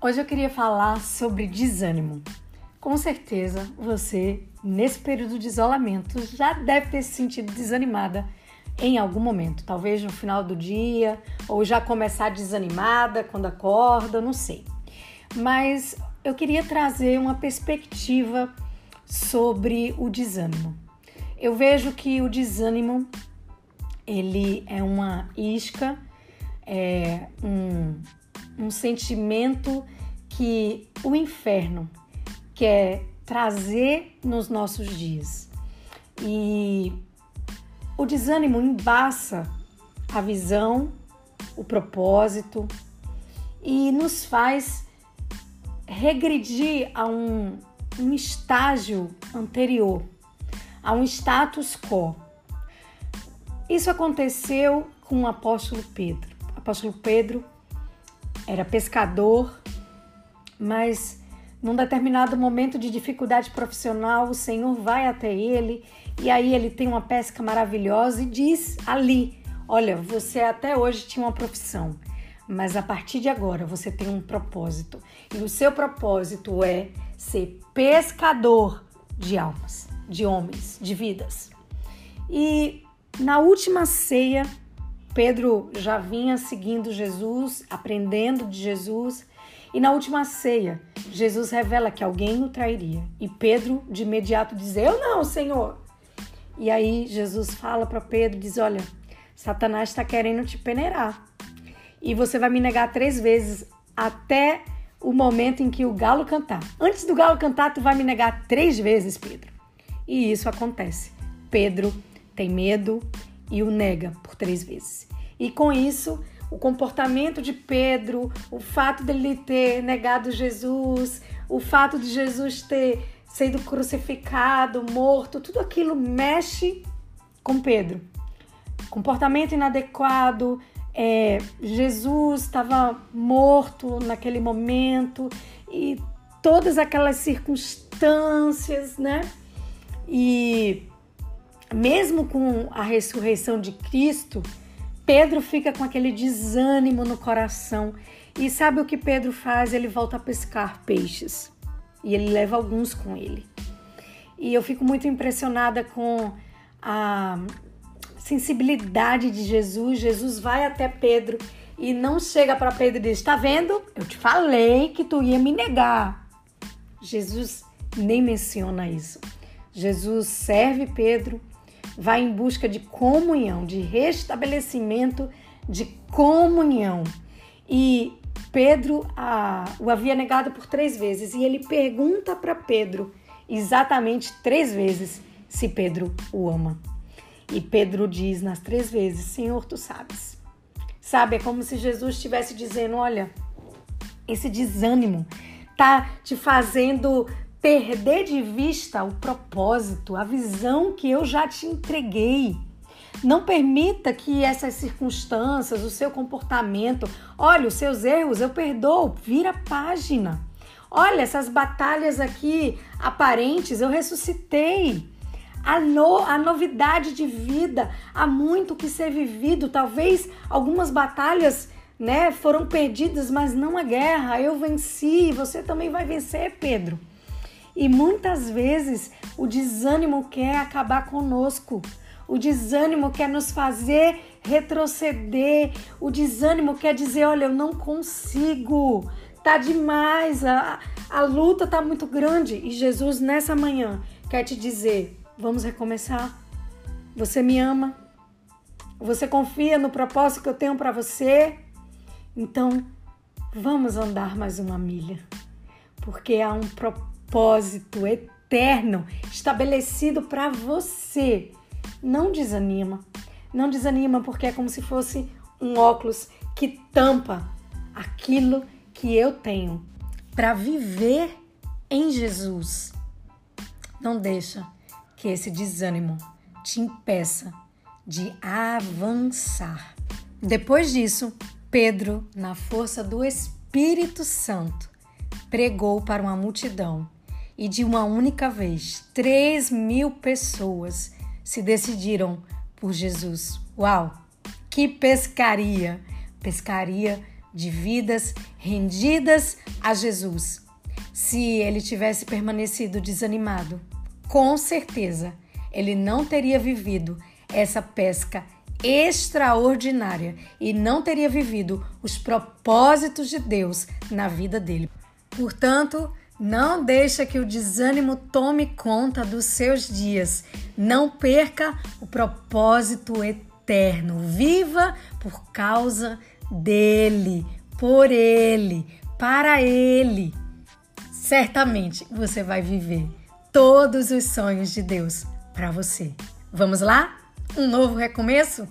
Hoje eu queria falar sobre desânimo. Com certeza você, nesse período de isolamento, já deve ter se sentido desanimada em algum momento, talvez no final do dia, ou já começar desanimada quando acorda, não sei. Mas eu queria trazer uma perspectiva sobre o desânimo. Eu vejo que o desânimo ele é uma isca, é um, um sentimento que o inferno quer trazer nos nossos dias. E o desânimo embaça a visão, o propósito e nos faz regredir a um, um estágio anterior, a um status quo. Isso aconteceu com o apóstolo Pedro. O apóstolo Pedro era pescador, mas num determinado momento de dificuldade profissional, o Senhor vai até ele e aí ele tem uma pesca maravilhosa e diz ali: Olha, você até hoje tinha uma profissão, mas a partir de agora você tem um propósito. E o seu propósito é ser pescador de almas, de homens, de vidas. E na última ceia, Pedro já vinha seguindo Jesus, aprendendo de Jesus. E na última ceia, Jesus revela que alguém o trairia. E Pedro, de imediato, diz: Eu não, Senhor. E aí Jesus fala para Pedro: diz, Olha, Satanás está querendo te peneirar. E você vai me negar três vezes até o momento em que o galo cantar. Antes do galo cantar, tu vai me negar três vezes, Pedro. E isso acontece. Pedro tem medo e o nega por três vezes. E com isso, o comportamento de Pedro, o fato dele ter negado Jesus, o fato de Jesus ter sido crucificado, morto, tudo aquilo mexe com Pedro. Comportamento inadequado, é, Jesus estava morto naquele momento e todas aquelas circunstâncias, né? E mesmo com a ressurreição de Cristo, Pedro fica com aquele desânimo no coração. E sabe o que Pedro faz? Ele volta a pescar peixes. E ele leva alguns com ele. E eu fico muito impressionada com a sensibilidade de Jesus. Jesus vai até Pedro e não chega para Pedro e diz: Tá vendo? Eu te falei que tu ia me negar. Jesus nem menciona isso. Jesus serve Pedro, vai em busca de comunhão, de restabelecimento de comunhão. E Pedro a, o havia negado por três vezes e ele pergunta para Pedro exatamente três vezes se Pedro o ama. E Pedro diz nas três vezes: Senhor, tu sabes. Sabe, é como se Jesus estivesse dizendo: Olha, esse desânimo tá te fazendo perder de vista o propósito, a visão que eu já te entreguei. Não permita que essas circunstâncias, o seu comportamento, olha, os seus erros, eu perdoo, vira página. Olha, essas batalhas aqui aparentes, eu ressuscitei. A, no, a novidade de vida, há muito que ser vivido. Talvez algumas batalhas né, foram perdidas, mas não a guerra. Eu venci, você também vai vencer, Pedro. E muitas vezes o desânimo quer acabar conosco. O desânimo quer nos fazer retroceder. O desânimo quer dizer: olha, eu não consigo. Tá demais. A, a luta tá muito grande. E Jesus, nessa manhã, quer te dizer: vamos recomeçar. Você me ama. Você confia no propósito que eu tenho para você. Então, vamos andar mais uma milha. Porque há um propósito propósito eterno estabelecido para você. Não desanima. Não desanima porque é como se fosse um óculos que tampa aquilo que eu tenho para viver em Jesus. Não deixa que esse desânimo te impeça de avançar. Depois disso, Pedro, na força do Espírito Santo, pregou para uma multidão e de uma única vez, 3 mil pessoas se decidiram por Jesus. Uau! Que pescaria! Pescaria de vidas rendidas a Jesus. Se ele tivesse permanecido desanimado, com certeza ele não teria vivido essa pesca extraordinária e não teria vivido os propósitos de Deus na vida dele. Portanto, não deixa que o desânimo tome conta dos seus dias. Não perca o propósito eterno. Viva por causa dele, por ele, para ele. Certamente você vai viver todos os sonhos de Deus para você. Vamos lá? Um novo recomeço?